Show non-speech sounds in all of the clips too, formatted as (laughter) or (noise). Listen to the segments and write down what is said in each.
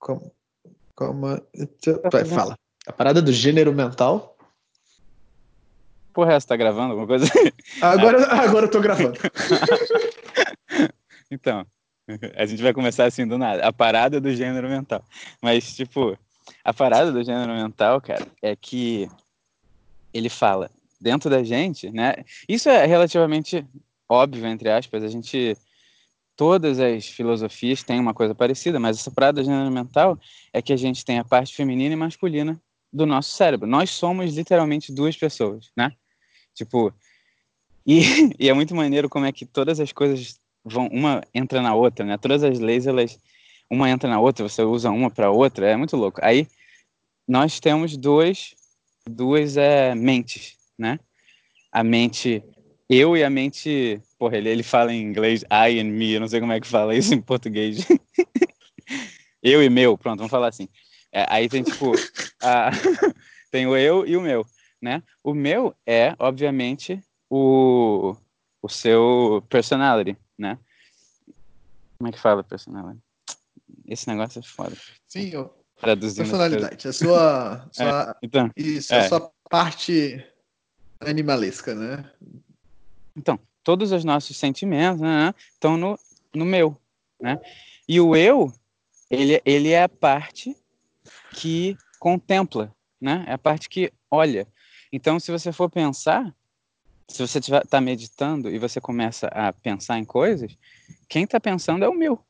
Como, como, vai, fala. A parada do gênero mental. Porra, você tá gravando alguma coisa? (laughs) Agora, agora eu tô gravando. (laughs) então, a gente vai começar assim do nada. A parada do gênero mental. Mas, tipo, a parada do gênero mental, cara, é que ele fala dentro da gente, né? Isso é relativamente óbvio, entre aspas. A gente. Todas as filosofias têm uma coisa parecida, mas essa parada mental é que a gente tem a parte feminina e masculina do nosso cérebro. Nós somos literalmente duas pessoas, né? Tipo. E, (laughs) e é muito maneiro como é que todas as coisas vão. Uma entra na outra, né? Todas as leis, elas. Uma entra na outra, você usa uma para outra, é muito louco. Aí nós temos dois, duas é, mentes, né? A mente eu e a mente. Porra, ele, ele fala em inglês I and me, eu não sei como é que fala isso em português. (laughs) eu e meu, pronto, vamos falar assim. É, aí tem tipo. (laughs) A, (laughs) tem o eu e o meu, né? O meu é, obviamente, o, o seu personality, né? Como é que fala personality? Esse negócio é foda. Sim, eu... Traduzindo personalidade. A sua, sua... É, então, isso, é. a sua parte animalesca, né? Então, todos os nossos sentimentos né, estão no, no meu, né? E o eu, ele, ele é a parte que contempla, né? É a parte que olha. Então, se você for pensar, se você está meditando e você começa a pensar em coisas, quem está pensando é o meu,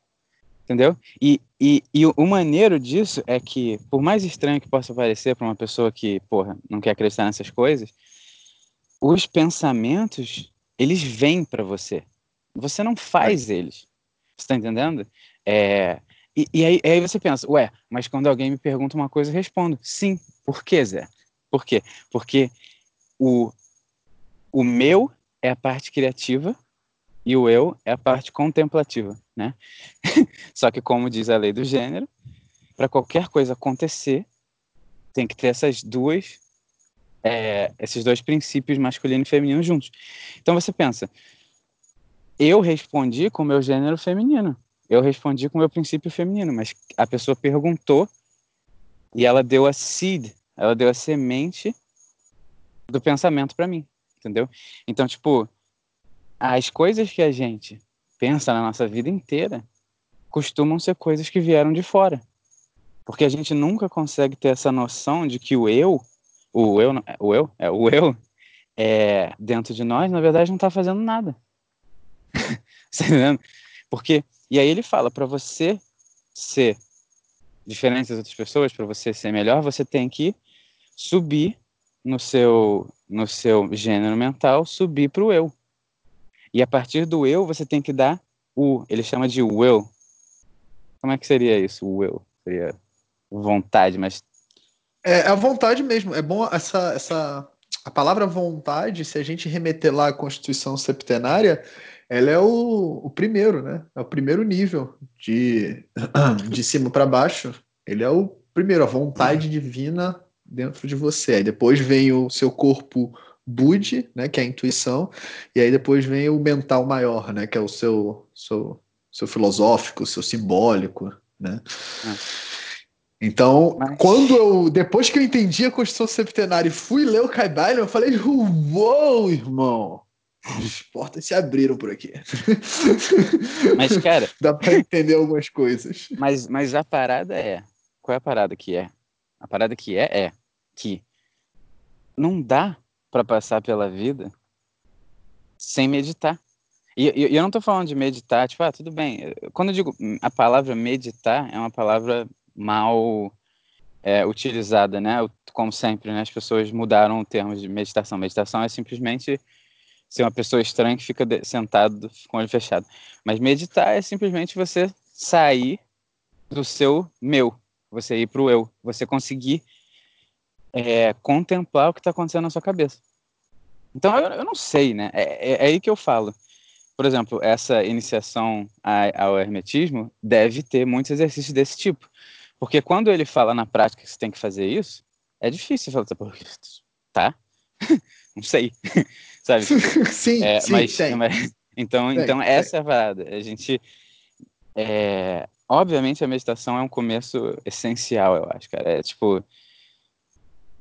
entendeu? E, e, e o maneiro disso é que, por mais estranho que possa parecer para uma pessoa que, porra, não quer acreditar nessas coisas, os pensamentos, eles vêm para você. Você não faz eles. Você está entendendo? É, e, e aí, aí, você pensa, ué, mas quando alguém me pergunta uma coisa, eu respondo, sim. Por quê, Zé? Por quê? Porque o, o meu é a parte criativa e o eu é a parte contemplativa, né? (laughs) Só que, como diz a lei do gênero, para qualquer coisa acontecer, tem que ter essas duas é, esses dois princípios masculino e feminino juntos. Então você pensa, eu respondi com o meu gênero feminino, eu respondi com o meu princípio feminino, mas a pessoa perguntou e ela deu a seed, ela deu a semente do pensamento para mim, entendeu? Então, tipo, as coisas que a gente pensa na nossa vida inteira costumam ser coisas que vieram de fora. Porque a gente nunca consegue ter essa noção de que o eu o eu, o eu, é, o eu é, dentro de nós, na verdade, não está fazendo nada. (laughs) Tá entendendo? Porque, e aí ele fala, para você ser diferente das outras pessoas, para você ser melhor, você tem que subir no seu, no seu gênero mental, subir para o eu. E a partir do eu, você tem que dar o, ele chama de will. Como é que seria isso, will? Seria vontade, mas é, é a vontade mesmo. É bom essa, essa. A palavra vontade, se a gente remeter lá à Constituição Septenária, ela é o, o primeiro, né? É o primeiro nível de, (clears throat) de cima para baixo. Ele é o primeiro, a vontade divina dentro de você. Aí depois vem o seu corpo Bud, né, que é a intuição, e aí depois vem o mental maior, né, que é o seu, seu, seu filosófico, seu simbólico, né? Ah. Então, Mas... quando eu. Depois que eu entendi a Constituição Septenária e fui ler o Caibalho, eu falei: Uou, irmão! As portas se abriram por aqui. (laughs) Mas, cara. (laughs) Dá para entender algumas coisas. Mas, mas a parada é. Qual é a parada que é? A parada que é é que não dá para passar pela vida sem meditar. E, e, eu não tô falando de meditar, tipo, ah, tudo bem. Quando eu digo a palavra meditar, é uma palavra mal é, utilizada, né? Como sempre, né? As pessoas mudaram o termo de meditação. Meditação é simplesmente ser uma pessoa estranha que fica sentado com o olho fechado. Mas meditar é simplesmente você sair do seu meu, você ir para o eu, você conseguir é, contemplar o que está acontecendo na sua cabeça. Então eu, eu não sei, né? É, é, é, aí que eu falo. Por exemplo, essa iniciação ao hermetismo deve ter muitos exercícios desse tipo. Porque quando ele fala na prática que você tem que fazer isso, é difícil falar, tá? (laughs) Não sei, (laughs) sabe? (laughs) sim, é, sim, mas, mas, então, então essa é a parada. A gente, é, obviamente a meditação é um começo essencial, eu acho, cara. É tipo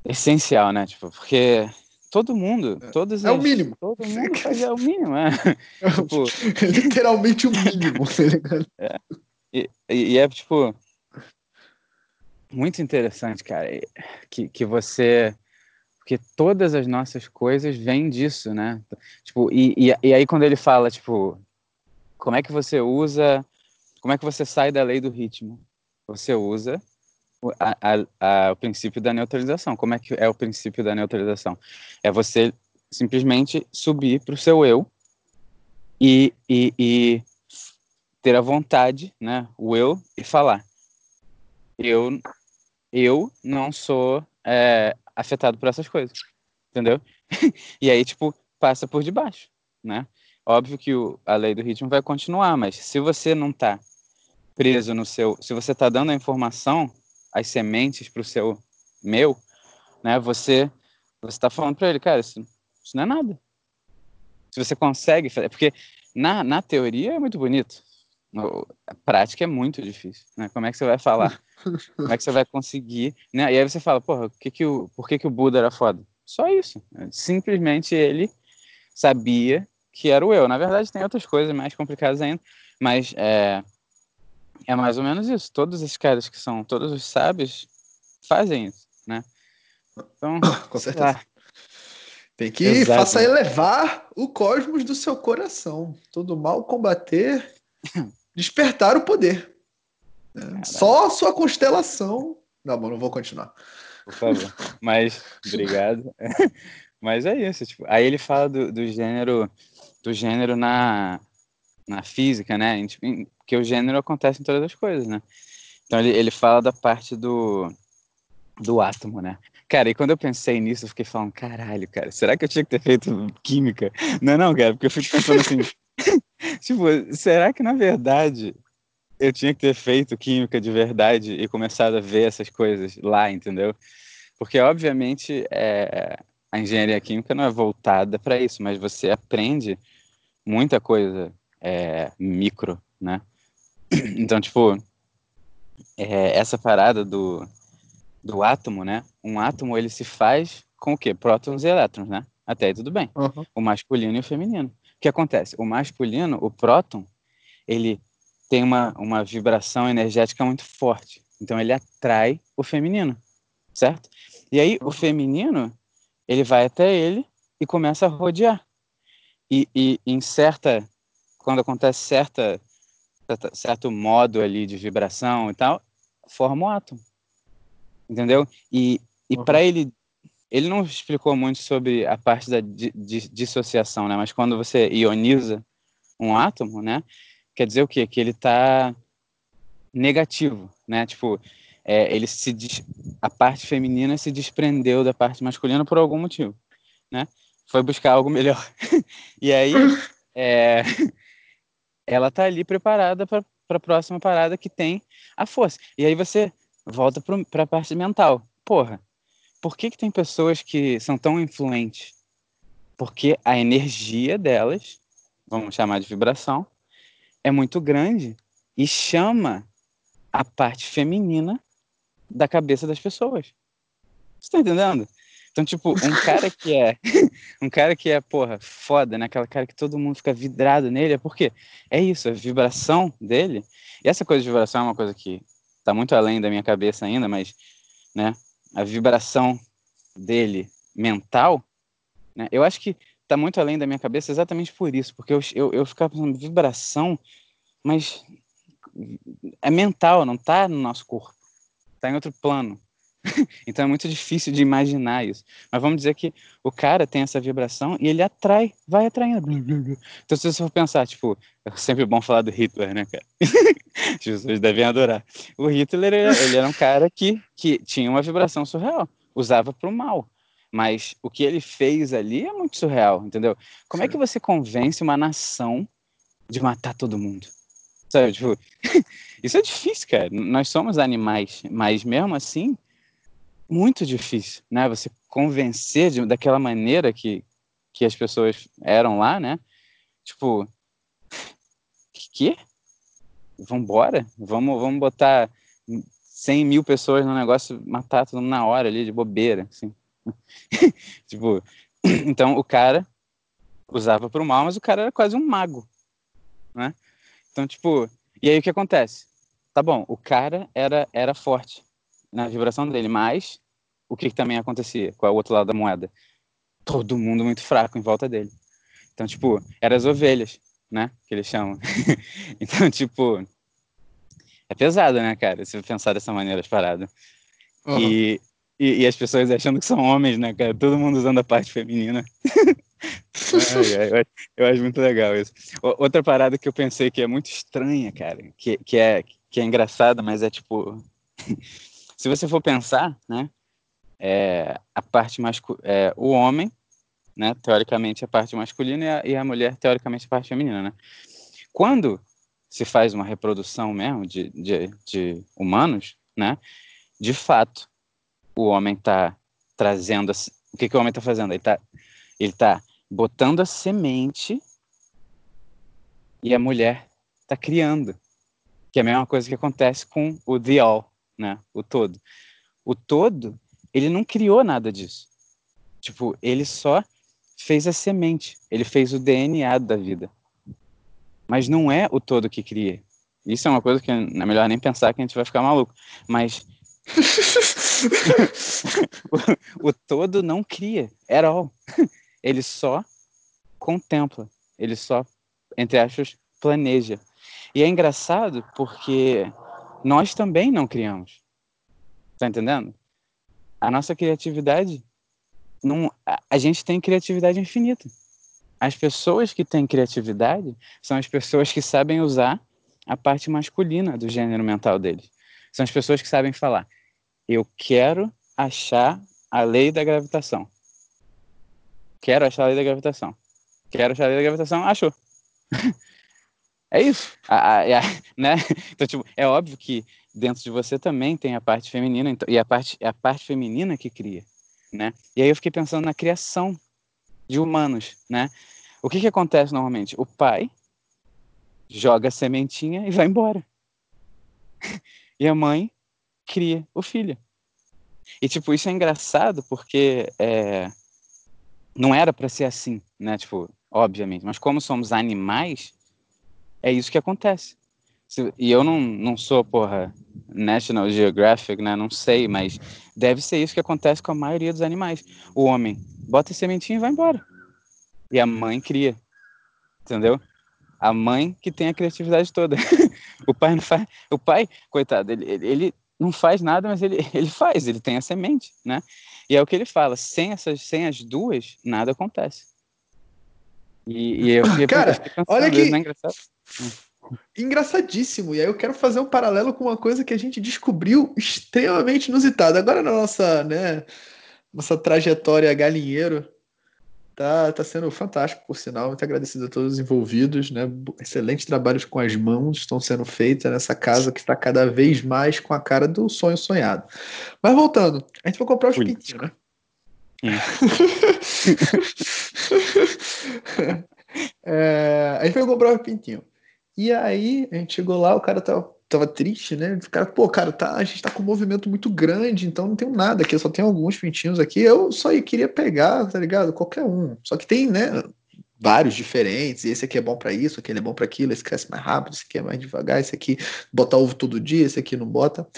essencial, né? Tipo, porque todo mundo, é. todos É o mínimo. Todo mundo faz é o mínimo, é. tipo, é literalmente o mínimo, tá ligado? É. E, e, é tipo muito interessante, cara, que, que você porque todas as nossas coisas vêm disso, né? Tipo, e, e, e aí quando ele fala, tipo, como é que você usa, como é que você sai da lei do ritmo? Você usa a, a, a, o princípio da neutralização. Como é que é o princípio da neutralização? É você simplesmente subir para o seu eu e, e, e, ter a vontade, né? O eu e falar. Eu, eu não sou é, afetado por essas coisas, entendeu? (laughs) e aí, tipo, passa por debaixo, né? Óbvio que o, a lei do ritmo vai continuar, mas se você não está preso no seu, se você está dando a informação as sementes para o seu meu, né? Você você está falando para ele, cara, isso, isso não é nada. Se você consegue fazer, porque na, na teoria é muito bonito, a prática é muito difícil, né? Como é que você vai falar? (laughs) Como é que você vai conseguir? Né? E aí você fala, porra, que que o, por que, que o Buda era foda? Só isso. Simplesmente ele sabia que era o eu. Na verdade, tem outras coisas mais complicadas ainda, mas é, é mais ou menos isso. Todos esses caras que são todos os sábios fazem isso, né? Então, (coughs) com certeza. Tem que Exato. faça elevar o cosmos do seu coração. Todo mal combater, (coughs) despertar o poder. É, só a sua constelação. Não, não vou continuar. Por favor. Mas, (laughs) obrigado. (laughs) Mas é isso. Tipo, aí ele fala do, do gênero do gênero na, na física, né? Porque o gênero acontece em todas as coisas, né? Então ele, ele fala da parte do, do átomo, né? Cara, e quando eu pensei nisso, eu fiquei falando, caralho, cara, será que eu tinha que ter feito química? Não, não, cara, porque eu fico pensando assim, (laughs) tipo, será que na verdade eu tinha que ter feito química de verdade e começado a ver essas coisas lá, entendeu? Porque, obviamente, é, a engenharia química não é voltada para isso, mas você aprende muita coisa é, micro, né? (clears throat) Então, tipo, é, essa parada do, do átomo, né? Um átomo, ele se faz com o quê? Prótons e elétrons, né? Até aí tudo bem. Uhum. O masculino e o feminino. O que acontece? O masculino, o próton, ele tem uma, uma vibração energética muito forte. Então, ele atrai o feminino, certo? E aí, o feminino, ele vai até ele e começa a rodear. E, e em certa quando acontece certa, certa, certo modo ali de vibração e tal, forma o átomo. Entendeu? E, e uhum. para ele, ele não explicou muito sobre a parte da di, di, dissociação, né? Mas quando você ioniza um átomo, né? Quer dizer o quê? Que ele está negativo, né? Tipo, é, ele se a parte feminina se desprendeu da parte masculina por algum motivo, né? Foi buscar algo melhor. (laughs) e aí, é, ela tá ali preparada para a próxima parada que tem a força. E aí você volta para a parte mental. Porra, por que, que tem pessoas que são tão influentes? Porque a energia delas, vamos chamar de vibração, é muito grande e chama a parte feminina da cabeça das pessoas. Você está entendendo? Então, tipo, um cara que é. (laughs) um cara que é, porra, foda, né? Aquela cara que todo mundo fica vidrado nele, é porque é isso, a vibração dele. E essa coisa de vibração é uma coisa que tá muito além da minha cabeça ainda, mas, né? A vibração dele mental, né? Eu acho que tá muito além da minha cabeça exatamente por isso, porque eu, eu, eu ficava pensando, vibração, mas é mental, não tá no nosso corpo, tá em outro plano. (laughs) então é muito difícil de imaginar isso. Mas vamos dizer que o cara tem essa vibração e ele atrai, vai atraindo. Então se você for pensar, tipo, é sempre bom falar do Hitler, né, cara? (laughs) As pessoas devem adorar. O Hitler, ele era um cara que, que tinha uma vibração surreal, usava para o mal. Mas o que ele fez ali é muito surreal, entendeu? Como é que você convence uma nação de matar todo mundo? Sabe, tipo, (laughs) isso é difícil, cara. Nós somos animais, mas mesmo assim, muito difícil, né? Você convencer de, daquela maneira que, que as pessoas eram lá, né? Tipo, que? vambora, vamos, vamos botar 100 mil pessoas no negócio, matar todo mundo na hora ali, de bobeira, assim. (laughs) tipo, (clears throat) então o cara usava para o mal, mas o cara era quase um mago, né? Então, tipo, e aí o que acontece? Tá bom, o cara era, era forte na vibração dele, mas o que, que também acontecia? Qual é o outro lado da moeda? Todo mundo muito fraco em volta dele. Então, tipo, eram as ovelhas, né? Que eles chamam. (laughs) então, tipo, é pesado, né, cara? Se pensar dessa maneira as paradas. Uhum. E, e, e, as pessoas achando que são homens, né, cara? Todo mundo usando a parte feminina. eu, eu, acho muito legal isso. Outra parada que eu pensei que é muito estranha, cara, que, que, é, que é engraçada, mas é tipo. (laughs) se você for pensar, né? É, a parte masculina. É, o homem, né? Teoricamente a parte masculina e a, e a mulher, teoricamente a parte feminina, né? Quando se faz uma reprodução mesmo de, de, de humanos, né? De fato, o homem está trazendo. O que, que o homem está fazendo? Ele está ele tá botando a semente e a mulher está criando. Que é a mesma coisa que acontece com o the all, né? O todo. O todo, ele não criou nada disso. Tipo, ele só fez a semente, ele fez o DNA da vida. Mas não é o todo que cria. Isso é uma coisa que é melhor nem pensar que a gente vai ficar maluco. Mas (laughs) o, o, todo não cria, at all. (laughs) Ele só contempla, ele só, entre aspas, planeja. E é engraçado porque nós também não criamos. Tá entendendo? A nossa criatividade, não, a, gente tem criatividade infinita. As pessoas que têm criatividade são as pessoas que sabem usar a parte masculina do gênero mental deles. São as pessoas que sabem falar: eu quero achar a lei da gravitação. Quero achar a lei da gravitação. Quero achar a lei da gravitação, achou. (laughs) é isso. A, a, a, (laughs) né? Então, tipo, é óbvio que dentro de você também tem a parte feminina, então, e a parte, é a parte feminina que cria, né? E aí eu fiquei pensando na criação de humanos, né? O que que acontece normalmente? O pai joga a sementinha e vai embora. (laughs) e a mãe cria o filho. E, tipo, isso é engraçado porque é, não era para ser assim, né? Tipo, obviamente. Mas como somos animais, é isso que acontece. E eu não, não sou, porra, National Geographic, né? Não sei, mas deve ser isso que acontece com a maioria dos animais. O homem bota a sementinha e vai embora. E a mãe cria. Entendeu? A mãe que tem a criatividade toda. (laughs) o pai não faz. O pai, coitado, ele, ele não faz nada, mas ele, (laughs) ele faz, ele tem a semente, né? E é o que ele fala, sem, essas, sem as duas, nada acontece. E, e eu fiquei, Cara, pensando, olha que... Não é engraçado? Engraçadíssimo. E aí eu quero fazer um paralelo com uma coisa que a gente descobriu extremamente inusitada. Agora na nossa, né, nossa trajetória galinheiro, Tá, tá sendo fantástico, por sinal. Muito agradecido a todos os envolvidos, né? Excelentes trabalhos com as mãos estão sendo feitos nessa casa que está cada vez mais com a cara do sonho sonhado. Mas voltando, a gente vai comprar os pintinhos, né? É, a gente foi comprar os pintinhos. E aí, a gente chegou lá, o cara tava tava triste, né? O cara, pô, cara, tá, a gente tá com um movimento muito grande, então não tem nada aqui, só tenho alguns pintinhos aqui. Eu só queria pegar, tá ligado? Qualquer um. Só que tem, né? Vários diferentes, e esse aqui é bom para isso, aquele é bom para aquilo, esse cresce mais rápido, esse aqui é mais devagar, esse aqui bota ovo todo dia, esse aqui não bota.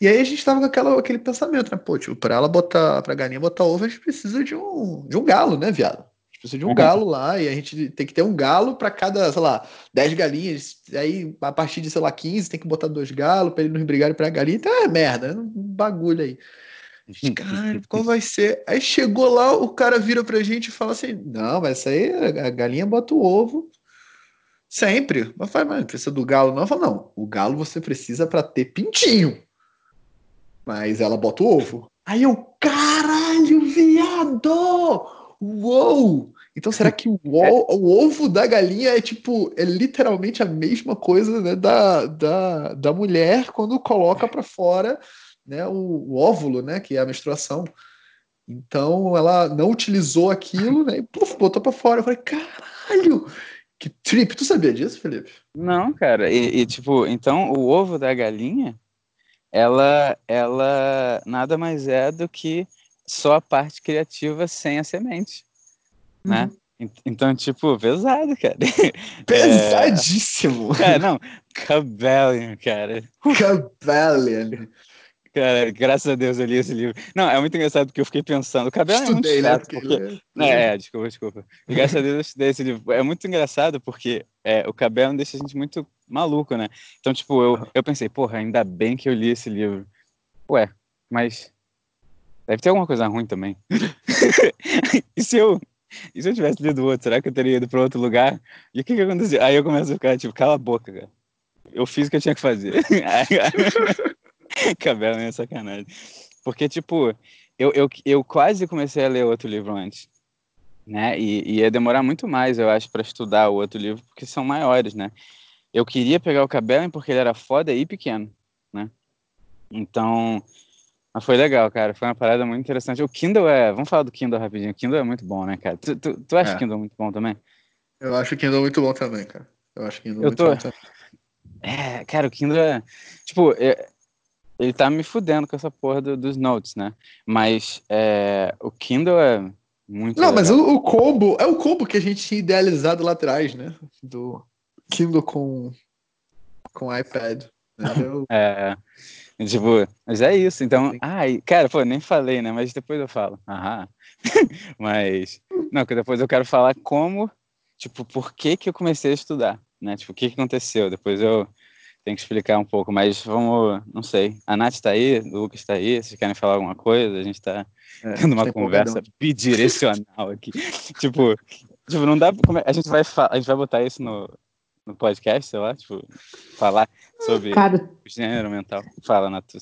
E aí a gente tava com aquela, aquele pensamento, né? Pô, tipo, pra ela botar, pra galinha botar ovo, a gente precisa de um, de um galo, né, viado? precisa de um uhum. galo lá e a gente tem que ter um galo para cada, sei lá, 10 galinhas. Aí, a partir de, sei lá, 15, tem que botar dois galos para eles não brigarem pra galinha. Então é merda, é um bagulho aí. Caralho, (laughs) qual vai ser? Aí chegou lá, o cara vira pra gente e fala assim: Não, mas isso aí a galinha bota o ovo sempre. Mas fala, mas precisa do galo, não? Eu falo, não, o galo você precisa para ter pintinho. Mas ela bota o ovo. Aí eu, caralho, viado! Uou! Então será que (laughs) o, o, ovo da galinha é tipo, é literalmente a mesma coisa né, da, da, da mulher quando coloca para fora né, o, o, óvulo, né, que é a menstruação. Então ela não utilizou aquilo, né, e puf, botou para fora. Eu falei, caralho! Que trip. Tu sabia disso, Felipe? Não, cara. E, e, tipo, então o ovo da galinha, ela, ela nada mais é do que só a parte criativa sem a semente, uhum. né? Então, tipo, pesado, cara. (laughs) Pesadíssimo. É, não, Cabellion, cara. Cabellion. Cara, graças a Deus eu li esse livro. Não, é muito engraçado porque eu fiquei pensando. O cabelo estudei, é muito né, chato. Né? Porque... É, é, desculpa, desculpa. E graças a Deus eu estudei esse livro. É muito engraçado porque é, o cabelo deixa a gente muito maluco, né? Então, tipo, eu, eu pensei, porra, ainda bem que eu li esse livro. Ué, mas deve ter alguma coisa ruim também. (laughs) e se eu e se eu tivesse lido outro, será que eu teria ido para outro lugar? E o que que aconteceu? Aí eu começo a ficar, tipo, cala a boca, cara. Eu fiz o que eu tinha que fazer. (laughs) (laughs) Cabelo é sacanagem. Porque, tipo, eu, eu, eu quase comecei a ler outro livro antes. Né? E, e ia demorar muito mais, eu acho, para estudar o outro livro, porque são maiores, né? Eu queria pegar o Cabelo porque ele era foda e pequeno, né? Então, mas foi legal, cara. Foi uma parada muito interessante. O Kindle é. Vamos falar do Kindle rapidinho. O Kindle é muito bom, né, cara? Tu, tu, tu acha é. o Kindle muito bom também? Eu acho o Kindle muito bom também, cara. Eu acho o Kindle eu muito tô... bom também. É, cara, o Kindle é. Tipo, é ele tá me fudendo com essa porra do, dos notes, né? Mas é, o Kindle é muito. Não, legal. mas o, o, combo é o combo que a gente tinha idealizado lá atrás, né? Do Kindle com, com iPad. (laughs) é. Tipo, mas é isso. Então, ai, cara, pô, nem falei, né? Mas depois eu falo. Aham. (laughs) mas, não, que depois eu quero falar como, tipo, por que que eu comecei a estudar, né? Tipo, o que que aconteceu? Depois eu tem que explicar um pouco, mas vamos, não sei. A Nath está aí, o Lucas está aí, vocês querem falar alguma coisa? A gente está é, tendo uma conversa bidirecional aqui. (laughs) tipo, tipo, não dá pra, a gente vai a gente vai botar isso no, no podcast, sei lá, tipo, falar sobre Cara, o gênero mental. Fala, Nath.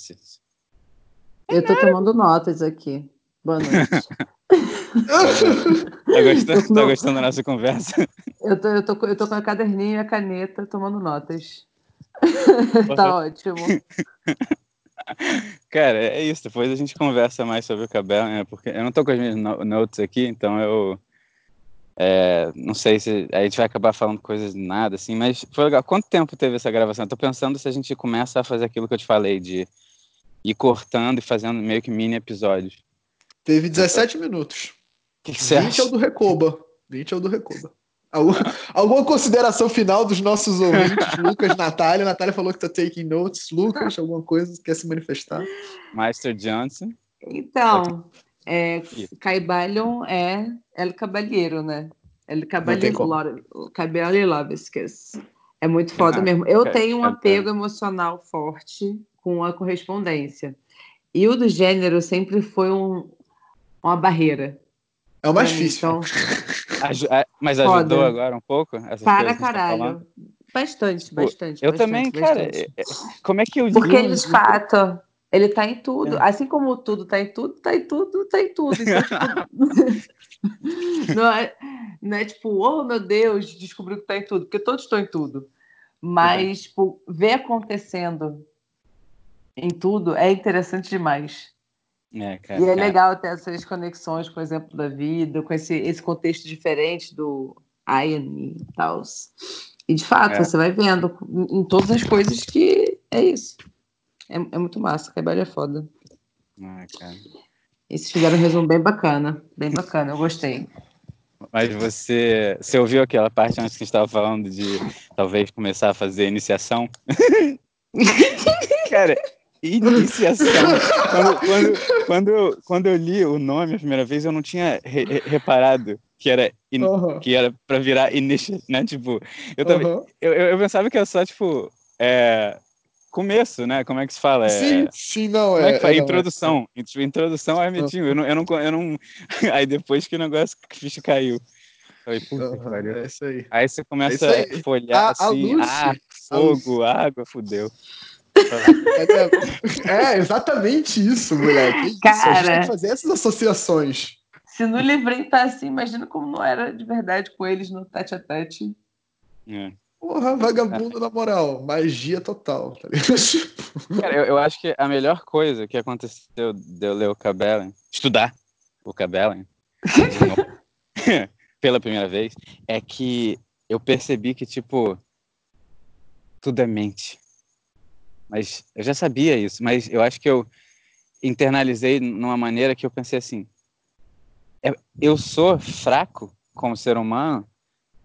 Eu tô tomando notas aqui. Boa noite. tá, gostando, (laughs) tá gostando da nossa conversa? Eu tô, eu, tô, eu tô com a caderninha e a caneta tomando notas. (laughs) tá ótimo. (laughs) Cara, é isso. Depois a gente conversa mais sobre o cabelo, né? Porque eu não tô com as minhas notes aqui, então eu. É, não sei se a gente vai acabar falando coisas de nada, assim, mas foi legal. Quanto tempo teve essa gravação? Eu tô pensando se a gente começa a fazer aquilo que eu te falei, de ir cortando e fazendo meio que mini episódios. Teve 17 minutos. O que, que você 20 acha? é o do Recoba. 20 é o do Recoba. Alguma consideração final dos nossos ouvintes, Lucas, Natália? Natália falou que tá taking notes. Lucas, alguma coisa quer se manifestar? Master Johnson. Então, é, Caibalion é El Cabalheiro, né? El Cabalheiro Lovesques. É muito foda ah, mesmo. Eu tenho um apego emocional forte com a correspondência. E o do gênero sempre foi um, uma barreira. É o mais difícil. Então, é, mas ajudou Foda. agora um pouco? Para tá caralho. Tá bastante, tipo, bastante. Eu bastante, também, bastante. cara. É, como é que eu Porque, de fato, ele tá em tudo. É. Assim como tudo tá em tudo, tá em tudo, tá em tudo. Então, tipo, (laughs) (laughs) não, é, não é tipo, oh meu Deus, descobriu que tá em tudo, porque todos estão em tudo. Mas, tipo, ver acontecendo em tudo é interessante demais. É, cara, e é legal ter essas conexões com o exemplo da vida, com esse, esse contexto diferente do Ian e tal. E de fato, é. você vai vendo em, todas as coisas que é isso. É, é muito massa, Caibelli é foda. Ah, cara. Eles fizeram um resumo bem bacana, bem bacana, eu gostei. Mas você, você ouviu aquela parte antes que a gente estava falando de talvez começar a fazer iniciação? (laughs) cara, Iniciação. quando, quando, quando, eu, quando eu li o nome a primeira vez, eu não tinha re reparado que era, in, uhum. que era pra virar initial, né? Tipo, eu, também, uhum. eu, eu, pensava que era só, tipo, é, começo, né? Como é que se fala? É, sim, sim, não, é. é, é, é introdução. É. Tipo, introdução ao Hermetinho. Eu não, eu, não, eu não. (laughs) Aí depois que o negócio, que ficha caiu. Falei, puta uhum, que. É isso aí. Aí você começa é a folhar a, assim, a ah, fogo, água, fudeu. É, exatamente isso, moleque. Cara, isso, a gente tem que fazer essas associações. Se no livrinho tá assim, imagina como não era de verdade com eles no tete a tete. É. Porra, vagabundo, é. na moral. Magia total, tá (laughs) Cara, eu, eu, acho que a melhor coisa que aconteceu de eu ler o Cabellen, estudar o Cabellen, (laughs) pela primeira vez, é que eu percebi que, tipo, tudo é mente. Mas eu já sabia isso, mas eu acho que eu internalizei numa maneira que eu pensei assim: é, eu sou fraco como ser humano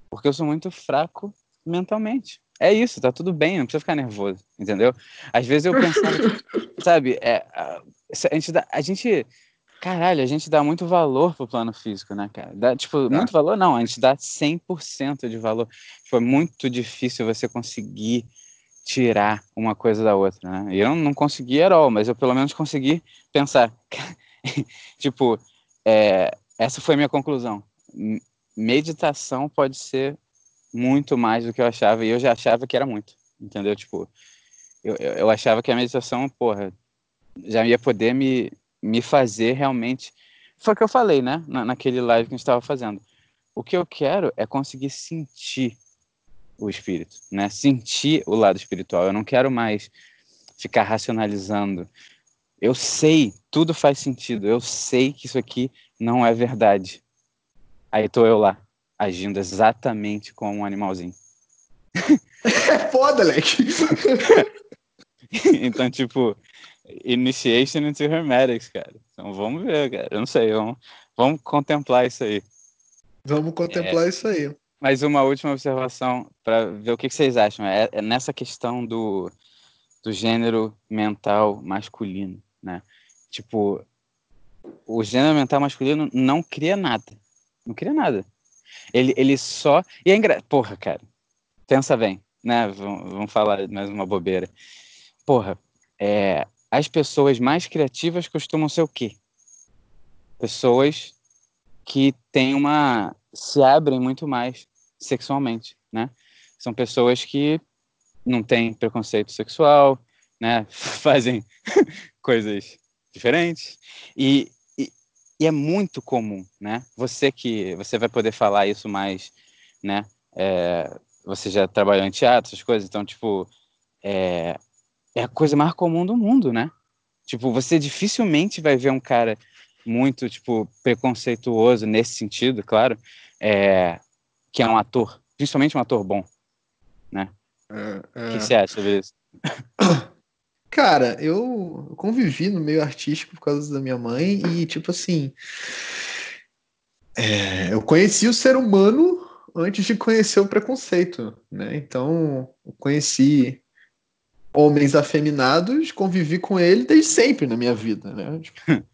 porque eu sou muito fraco mentalmente. É isso, tá tudo bem, não precisa ficar nervoso, entendeu? Às vezes eu pensava, (laughs) sabe, é, a, gente dá, a gente, caralho, a gente dá muito valor pro plano físico, né, cara? Dá, tipo, tá. muito valor? Não, a gente dá 100% de valor. Foi muito difícil você conseguir tirar uma coisa da outra, né? Eu não consegui all, mas eu pelo menos consegui pensar. (laughs) tipo, é, essa foi a minha conclusão. Meditação pode ser muito mais do que eu achava, e eu já achava que era muito, entendeu? Tipo, eu, eu achava que a meditação, porra, já ia poder me, me fazer realmente. Foi o que eu falei, né? Na, naquele live que a gente estava fazendo. O que eu quero é conseguir sentir o espírito, né? Sentir o lado espiritual. Eu não quero mais ficar racionalizando. Eu sei, tudo faz sentido. Eu sei que isso aqui não é verdade. Aí tô eu lá, agindo exatamente como um animalzinho. (laughs) É foda, Leque. (laughs) então, tipo, initiation into hermetics, cara. Então vamos ver, cara. Eu não sei, vamos, vamos contemplar isso aí. Vamos contemplar é, isso aí. Mas uma última observação para ver o que, vocês acham. É, é, nessa questão do, do gênero mental masculino, né? Tipo, o gênero mental masculino não cria nada. Não cria nada. Ele, ele só. E é. Porra, cara. Pensa bem, né? Vamos, vamos falar mais uma bobeira. Porra, é, as pessoas mais criativas costumam ser o quê? Pessoas que têm uma. Se abrem muito mais sexualmente, né? São pessoas que não têm preconceito sexual, né? (laughs) Fazem (laughs) coisas diferentes. E, e é muito comum, né? Você que você vai poder falar isso mais, né? É, você já trabalhou em teatro, essas coisas, então tipo é, é a coisa mais comum do mundo, né? Tipo, você dificilmente vai ver um cara muito tipo preconceituoso nesse sentido, claro, é, que é um ator, principalmente um ator bom, né? É, é... O que você acha sobre isso? (coughs) Cara, eu convivi no meio artístico por causa da minha mãe e, tipo assim. É, eu conheci o ser humano antes de conhecer o preconceito, né? Então, eu conheci homens afeminados, convivi com ele desde sempre na minha vida, né? Tipo, (laughs)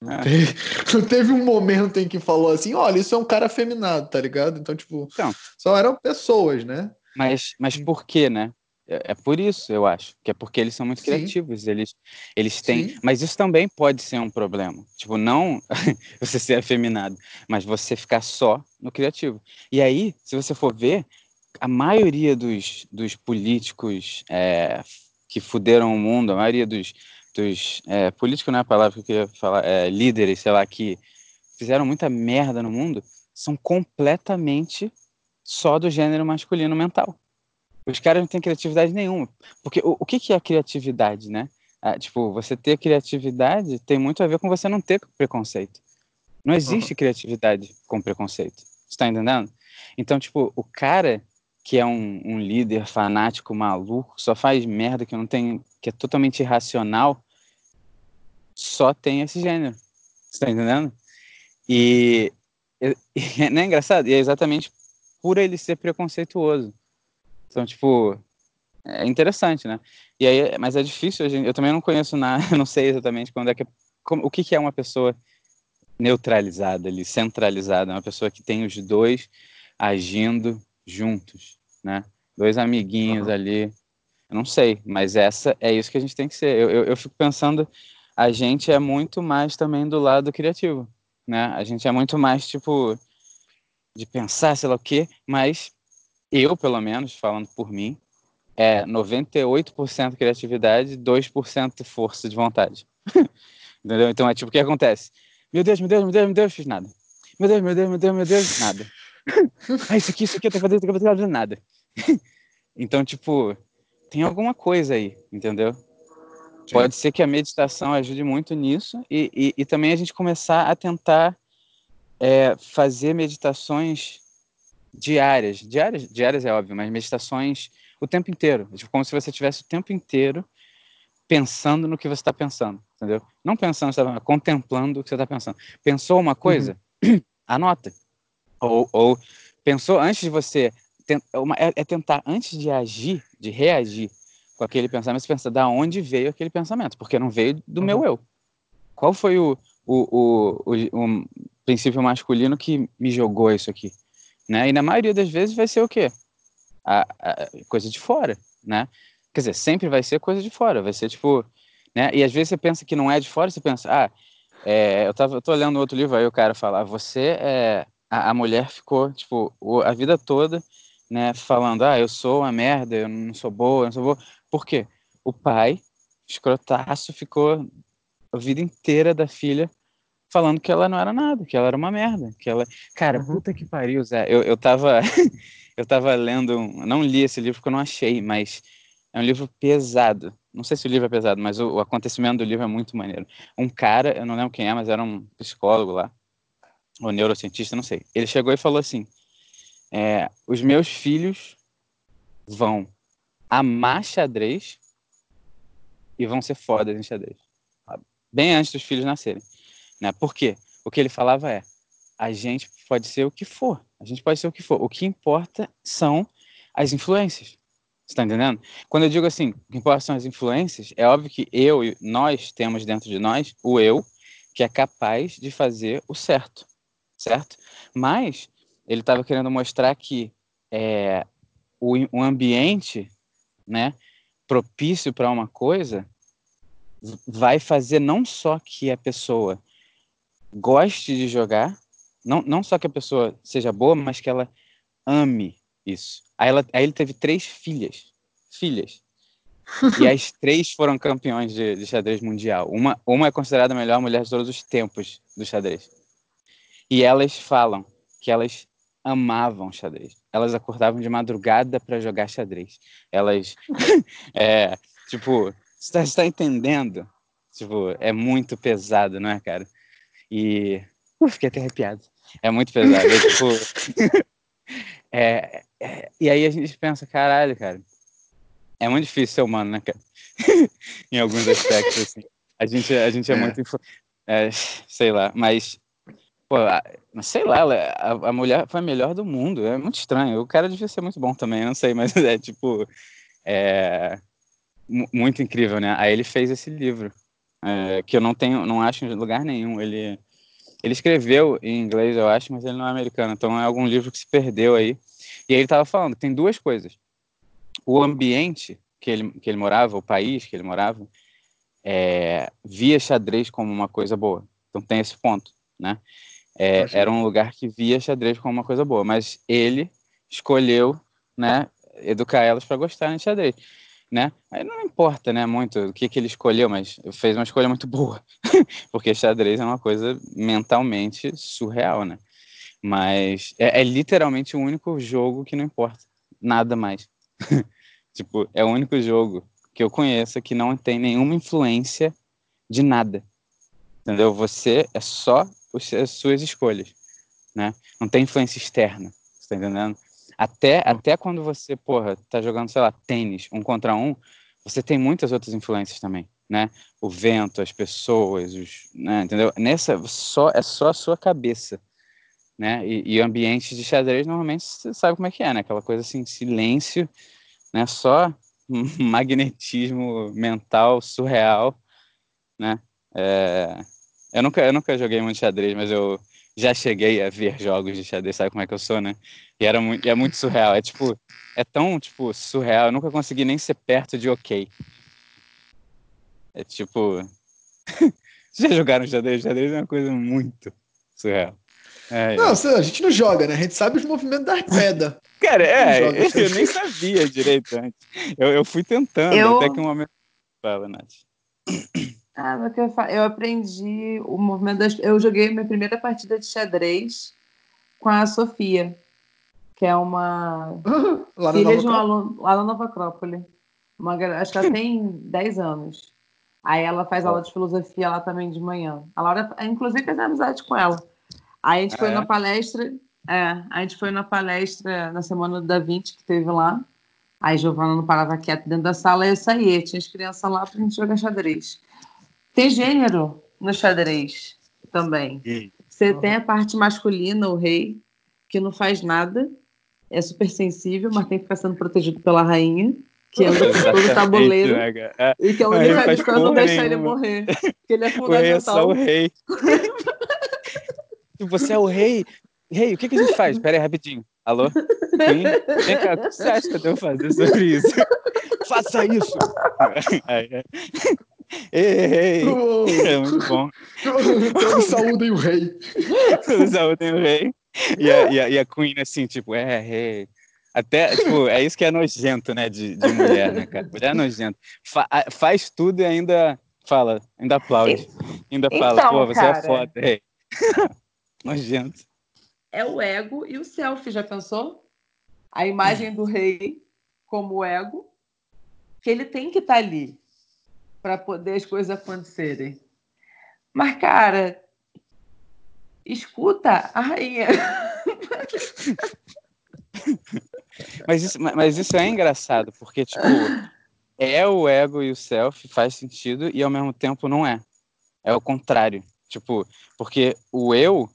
não, é. teve, (laughs) não, teve, um momento em que falou assim, olha, isso é um cara afeminado, tá ligado? Então, tipo, então, só eram pessoas, né? Mas, mas por quê, né? É, é por isso, eu acho, que é porque eles são muito Sim. criativos, eles, eles têm, Sim. mas isso também pode ser um problema, tipo, não (laughs) você ser afeminado, mas você ficar só no criativo. E aí, se você for ver, a maioria dos, dos políticos é, que fuderam o mundo, a maioria dos, dos é, políticos não é a palavra que eu queria falar, é, líderes, sei lá, que fizeram muita merda no mundo, são completamente só do gênero masculino mental. Os caras não têm criatividade nenhuma. Porque o, o que, que é criatividade, né? Ah, tipo, você ter criatividade tem muito a ver com você não ter preconceito. Não existe uhum. (laughs) criatividade com preconceito. Você tá entendendo? Então, tipo, o cara que é um, um, líder fanático maluco, só faz merda que não tem, que é totalmente irracional, só tem esse gênero. Você tá entendendo? E, e, (laughs) e não é engraçado? E é exatamente por ele ser preconceituoso. Então, tipo, é interessante, né? E aí, mas é difícil, eu também não conheço nada, (laughs) não sei exatamente quando é que, como, o que, que é uma pessoa neutralizada ali, centralizada, uma pessoa que tem os dois agindo juntos, né? Dois amiguinhos uhum. ali, eu não sei, mas essa é isso que a gente tem que ser. Eu, eu, eu fico pensando, a gente é muito mais também do lado criativo, né? A gente é muito mais, tipo, de pensar, sei lá o quê, mas eu, pelo menos, falando por mim, é 98% criatividade, 2% força de vontade. (laughs) Entendeu? Então é tipo, o que acontece? Meu Deus, meu Deus, meu Deus, meu Deus, fiz nada. Meu Deus, meu Deus, meu Deus, meu Deus, nada. (laughs) ah, isso aqui, isso aqui, eu tô fazendo, tô fazendo nada. (laughs) então, tipo, tem alguma coisa aí, entendeu? Sim. Pode ser que a meditação ajude muito nisso e, e, e também a gente começar a tentar é, fazer meditações diárias, diárias, diárias é óbvio, mas meditações o tempo inteiro, tipo, como se você tivesse o tempo inteiro pensando no que você está pensando, entendeu? Não pensando, você tá, contemplando o que você está pensando. Pensou uma coisa, uhum. (clears throat) anota. Ou, ou, pensou antes de você, é, é, tentar antes de agir, de reagir com aquele pensamento, você pensa da onde veio aquele pensamento, porque não veio do uhum. meu eu. Qual foi o, o, o, o, princípio masculino que me jogou isso aqui? Né? E na maioria das vezes vai ser o quê? A, a, coisa de fora, né? Quer dizer, sempre vai ser coisa de fora, vai ser tipo, né? E às vezes você pensa que não é de fora, você pensa, ah, é, eu tava, eu tô lendo outro livro aí o cara fala, ah, você é, a, a mulher ficou tipo a vida toda, né, falando, ah, eu sou uma merda, eu não sou boa, eu não sou boa. Por quê? O pai, escrotaço, ficou a vida inteira da filha falando que ela não era nada, que ela era uma merda, que ela, cara, puta que pariu, Zé. Eu, eu tava (laughs) eu tava lendo, não li esse livro porque eu não achei, mas é um livro pesado. Não sei se o livro é pesado, mas o, o acontecimento do livro é muito maneiro. Um cara, eu não lembro quem é, mas era um psicólogo lá, ou neurocientista, não sei. Ele chegou e falou assim: é, os meus filhos vão amar xadrez e vão ser fodas em xadrez. Bem antes dos filhos nascerem. Né? Por quê? O que ele falava é: a gente pode ser o que for. A gente pode ser o que for. O que importa são as influências. Você está entendendo? Quando eu digo assim, o que importa são as influências, é óbvio que eu e nós temos dentro de nós o eu, que é capaz de fazer o certo, certo? Mas ele estava querendo mostrar que é, o, o ambiente, né, propício para uma coisa, vai fazer não só que a pessoa goste de jogar, não, não só que a pessoa seja boa, mas que ela ame isso. Aí, ela, aí ele teve três filhas. Filhas. e as (laughs) três foram campeões de, de, xadrez mundial. Uma, uma é considerada a melhor mulher de todos os tempos do xadrez. E elas falam que elas amavam xadrez. Elas acordavam de madrugada para jogar xadrez. Elas, (laughs) é, tipo, você está tá entendendo? Tipo, é muito pesado, não é, cara? E uh, fiquei até arrepiado. É muito pesado. É, tipo, (laughs) é, é, e aí a gente pensa, caralho, cara, é muito difícil ser humano, né, cara? (laughs) em alguns aspectos, assim. A gente, a gente é, é. muito. É, sei lá, mas. Pô, sei lá, a, a, mulher foi a melhor do mundo. É muito estranho. O cara devia ser muito bom também, não sei, (laughs) mas é tipo. É, muito incrível, né? Aí ele fez esse livro, é, que eu não tenho, não acho em lugar nenhum. Ele, ele escreveu em inglês, eu acho, mas ele não é americano, então é algum livro que se perdeu aí. E aí ele estava falando, tem duas coisas. O ambiente que ele, que ele morava, o país que ele morava, é, via xadrez como uma coisa boa. Então tem esse ponto, né? É, era um lugar que via xadrez como uma coisa boa, mas ele escolheu, né, educar elas para gostarem de xadrez né? Aí não importa, né, muito o que, que ele escolheu, mas fez uma escolha muito boa, (laughs) porque xadrez é uma coisa mentalmente surreal, né? Mas é, é literalmente o único jogo que não importa, nada mais. (laughs) tipo, é o único jogo que eu conheço que não tem nenhuma influência de nada, entendeu? Você é só as suas escolhas, né? Não tem influência externa, você tá entendendo? Até, até quando você, porra, tá jogando, sei lá, tênis, um contra um, você tem muitas outras influências também, né? O vento, as pessoas, os, né, entendeu? Nessa, só, é só a sua cabeça, né? E, e ambientes de xadrez, normalmente, você sabe como é que é, né? Aquela coisa assim, silêncio, né? Só (laughs) magnetismo mental surreal, né? É... Eu, nunca, eu nunca joguei muito xadrez, mas eu já cheguei a ver (laughs) jogos de xadrez, sabe como é que eu sou, né? E era muito, e é muito surreal. É tipo, é tão tipo surreal. Eu nunca consegui nem ser perto de ok. É tipo, (laughs) já jogaram xadrez? Xadrez é uma coisa muito surreal. É, não, é. a gente não joga, né? A gente sabe os movimentos da arqueda. Cara, é, (laughs) eu nem sabia direito antes. Eu, eu fui tentando, eu... até que um momento. Fala, Nath. Ah, eu, eu aprendi o movimento das. Eu joguei minha primeira partida de xadrez com a Sofia que é uma (laughs) filha de um aluno lá na Nova Acrópole. Uma, acho que ela tem (laughs) 10 anos. Aí ela faz aula de filosofia lá também de manhã. A Laura, inclusive, fez amizade com ela. Aí a gente foi é. na palestra É, a gente foi na palestra na semana Da Vinci que teve lá. Aí Giovana não parava quieta dentro da sala e eu saía. Tinha as crianças lá pra gente jogar xadrez. Tem gênero no xadrez também. Você tem a parte masculina, o rei, que não faz nada, é super sensível, mas tem que ficar sendo protegido pela rainha, que anda por todo o (laughs) tabuleiro. Né, é. E que é a única que não deixa ele morrer. Porque ele é (laughs) O rei é só fundamental. o rei. (laughs) Você é o rei, rei, o que, que a gente faz? Pera aí, rapidinho. Alô? Queen? Vem cá, o que você acha que eu devo fazer sobre isso? Faça isso! É. Ei. (laughs) É muito bom. Todos saúdem o rei. Saúde tem o rei. E a, e, a, e a Queen, assim, tipo, é, rei. Até, tipo, é isso que é nojento, né, de, de mulher, né, cara? Mulher é nojento. Fa- a- faz tudo e ainda fala, ainda aplaude. Ainda fala, Então, pô, você cara. é foda, rei. (laughs) nojento. É o ego e o selfie, já pensou? A imagem do rei como ego, que ele tem que estar ali para poder as coisas acontecerem. Mas, cara, escuta a rainha. (laughs) Mas isso, ma- mas isso é engraçado, porque, tipo, é o ego e o self, faz sentido, e ao mesmo tempo não é. É o contrário. Tipo, porque o eu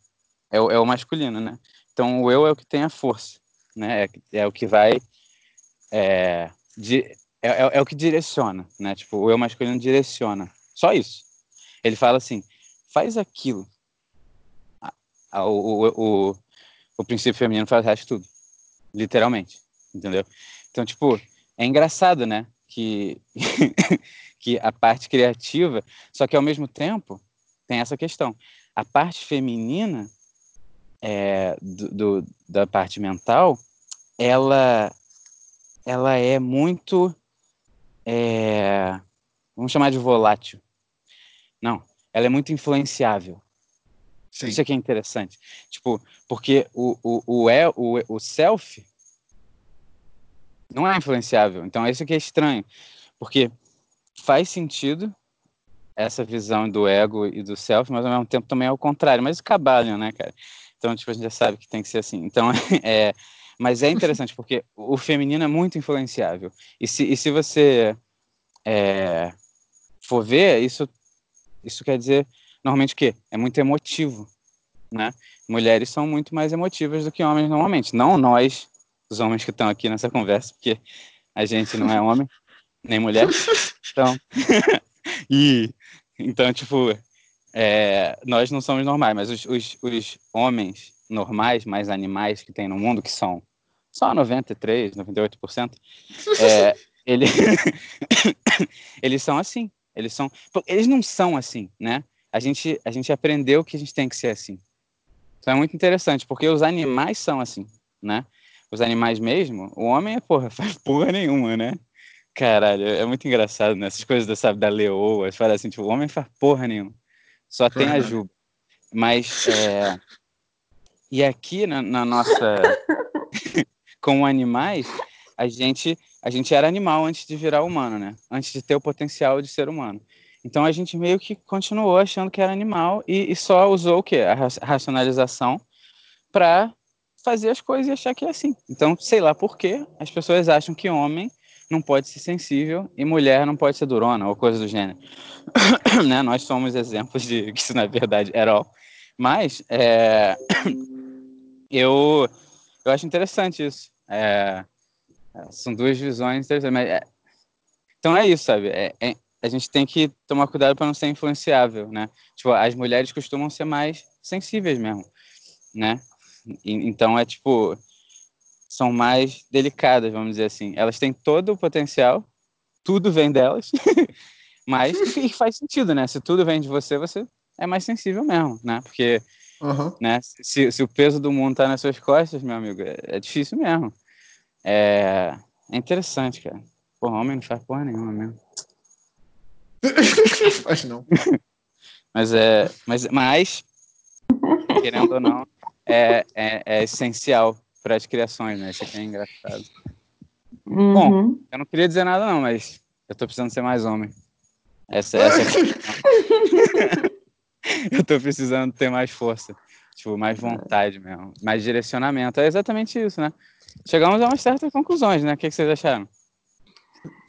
é o, é o masculino, né? Então o eu é o que tem a força, né? É, é o que vai. É, di- é, é, é o que direciona, né? Tipo, o eu masculino direciona. Só isso. Ele fala assim: faz aquilo. O, o, o, o princípio feminino faz o resto tudo. Literalmente. Entendeu? Então, tipo, é engraçado, né? Que, (laughs) que a parte criativa, só que ao mesmo tempo tem essa questão. A parte feminina é, do, do- da parte mental, ela, ela é muito. É, vamos chamar de volátil. Não, ela é muito influenciável. Sim. Isso aqui é interessante. Tipo, porque o, o, o, é, o, o self não é influenciável. Então, isso aqui é estranho. Porque faz sentido essa visão do ego e do self, mas ao mesmo tempo também é o contrário. Mas o cabalho, né, cara? Então, tipo, a gente já sabe que tem que ser assim. Então, (laughs) é... Mas é interessante, porque o feminino é muito influenciável. E se, e se você é, for ver, isso, isso quer dizer, normalmente, o quê? É muito emotivo, né? Mulheres são muito mais emotivas do que homens normalmente. Não nós, os homens que estão aqui nessa conversa, porque a gente não é homem, nem mulher. Então, (laughs) e, então tipo, é, nós não somos normais, mas os, os, os homens normais, mais animais que tem no mundo, que são só 93, 98%, (laughs) é, ele, (coughs) eles são assim. Eles são, eles não são assim, né? A gente, a gente aprendeu que a gente tem que ser assim. Então é muito interessante, porque os animais são assim, né? Os animais mesmo, o homem é porra, (laughs) faz porra nenhuma, né? Caralho, é muito engraçado, né? Essas coisas, da, sabe, da leoa, fala assim, tipo, o homem faz porra nenhuma. Só tem a juba. Mas, é... E aqui na, na nossa... (laughs) Como animais, a gente, a gente era animal antes de virar humano, né? Antes de ter o potencial de ser humano. Então a gente meio que continuou achando que era animal e, e só usou o quê? A ra- racionalização para fazer as coisas e achar que é assim. Então, sei lá por quê, as pessoas acham que homem não pode ser sensível e mulher não pode ser durona ou coisa do gênero. (coughs) né? Nós somos exemplos de que isso é verdade at all. Mas é, eu, eu acho interessante isso. É, é, são duas visões interessantes. Mas, é, então é isso, sabe? É- é- a gente tem que tomar cuidado para não ser influenciável, né? Tipo, as mulheres costumam ser mais sensíveis mesmo, né? E- então é tipo são mais delicadas, vamos dizer assim. Elas têm todo o potencial, tudo vem delas, (laughs) mas (laughs) e faz sentido, né? Se tudo vem de você, você é mais sensível mesmo, né? Porque Aham. né? Se, se o peso do mundo tá nas suas costas, meu amigo, é, é difícil mesmo. É, é interessante, cara. Pô, homem não faz porra nenhuma mesmo. (laughs) Faz não. Mas é. Mas, mas querendo ou não, é, é, é essencial para as criações, né? Isso aqui é engraçado. Uhum. Eu não queria dizer nada, não, mas eu tô precisando ser mais homem. Essa, essa é a questão. (laughs) (laughs) Eu tô precisando ter mais força. Tipo, mais vontade mesmo, mais direcionamento. É exatamente isso, né? Chegamos a umas certas conclusões, né? O que, que vocês acharam?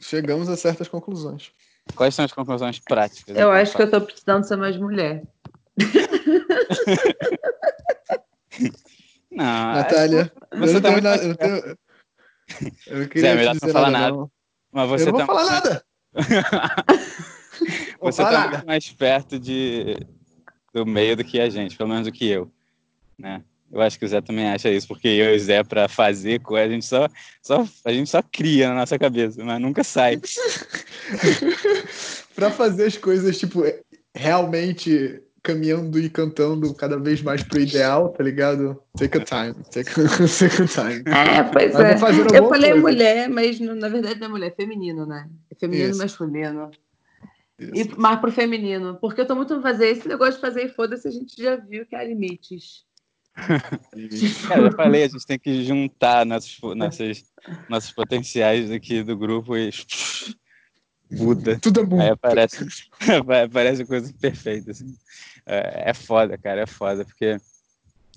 Chegamos a certas conclusões. Quais são as conclusões práticas? Eu acho que eu tô precisando ser mais mulher. (laughs) Não, Natália, você eu, não tá muito nada, eu, tenho, eu não Zé, queria melhor te não falar nada, nada. não. Mas Eu você não tá, (laughs) vou falar nada. Você tá falar. muito mais perto de, do meio do que a gente, pelo menos do que eu, né? Eu acho que o Zé também acha isso, porque eu e o Zé, para fazer coisa, a gente só, só, a gente só cria na nossa cabeça, mas nunca sai. (laughs) pra fazer as coisas, tipo, realmente caminhando e cantando cada vez mais pro ideal, tá ligado? Take a time. Take a, (laughs) take a time. É, pois Mas é. Eu falei coisa. mulher, mas na verdade não é mulher, é feminino, né? É feminino Isso. masculino. E mais pro feminino. Porque eu tô muito fazer esse negócio de fazer e foda-se, a gente já viu que há limites. Cara, eu falei, a gente tem que juntar nossos, nossos, nossos potenciais aqui do grupo e (laughs) muda. Tudo é bom. Aí aparece, (laughs) aparece coisa perfeita, assim. É, é foda, cara, é foda, porque...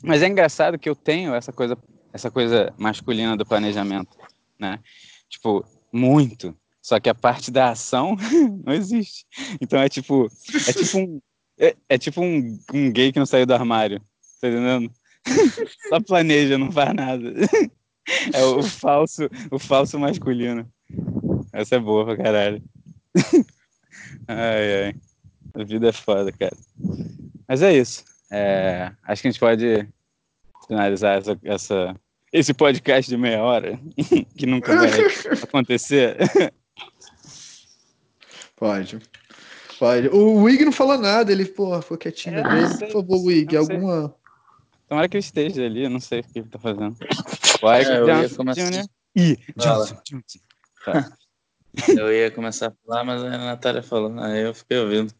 Mas é engraçado que eu tenho essa coisa, essa coisa masculina do planejamento, né? Tipo, muito. Só que a parte da ação (laughs) não existe. Então é tipo, é tipo um, é, é tipo um, um gay que não saiu do armário, tá entendendo? (laughs) Só planeja, não faz nada. (laughs) É o falso, o falso masculino. Essa é boa pra caralho. Ai, ai. A vida é foda, cara. Mas é isso. É, acho que a gente pode finalizar essa, essa- esse podcast de meia hora, que nunca vai acontecer. Pode. Pode. O Wig não falou nada, ele, pô, ficou quietinho não dele. sei, Por favor, Wig, alguma. Tomara que ele esteja ali, eu não sei o que ele tá fazendo. Ike É, eu ia Johnson começar- Jr. Ih. Johnson, Johnson. (laughs) Eu ia começar a falar, mas a Natália falou. Aí eu fiquei ouvindo.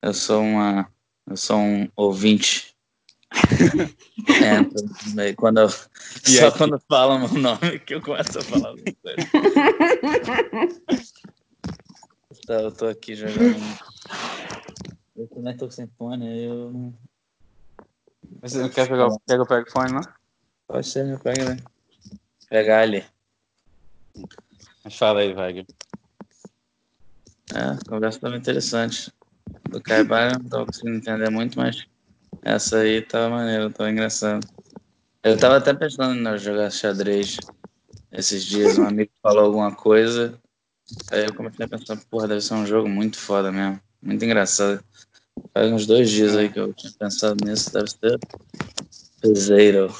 Eu sou uma. Eu sou um ouvinte. (laughs) No meio. quando eu, E só quando falam meu nome que eu começo a falar. (laughs) Tá, eu tô aqui jogando. (laughs) Eu também tô sem fone, eu. Você não quer, pegar, o- quer que eu pegue o fone, não? Pode ser, né? Pega, né? Pegar ali. Mas fala aí, Wagner. É, a conversa tava interessante. Do Caibara não tava conseguindo entender muito, mas essa aí tava maneira, tava engraçado. Eu tava até pensando em jogar xadrez esses dias, um amigo falou alguma coisa, aí eu comecei a pensar, porra, deve ser um jogo muito foda mesmo, muito engraçado. Faz uns dois dias aí que eu tinha pensado nisso, deve ser peseiro.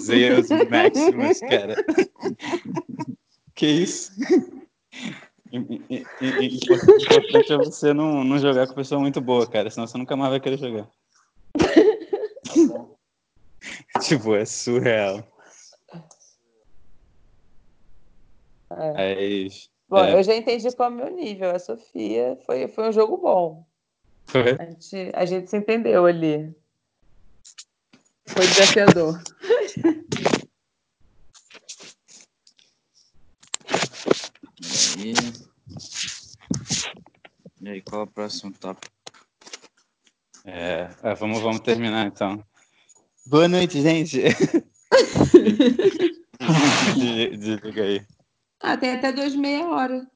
Zeus Maximus, cara. que isso? E- e- e- e- Importante é você não, não jogar com pessoa muito boa, cara, senão você nunca mais vai querer jogar. tipo, é surreal. É isso. Bom, É. eu já entendi qual é o meu nível. A Sofia foi, foi um jogo bom. Foi? A gente, a gente se entendeu ali. Foi desafiador. E aí... E aí, qual é o próximo tópico? É, é, vamos, vamos terminar então. Boa noite, gente. (laughs) Desliga aí. Ah, tem até dois meia hora.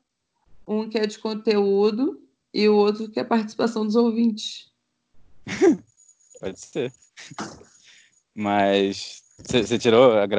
Um que é de conteúdo e o outro que é participação dos ouvintes. (laughs) Pode ser. Mas você tirou a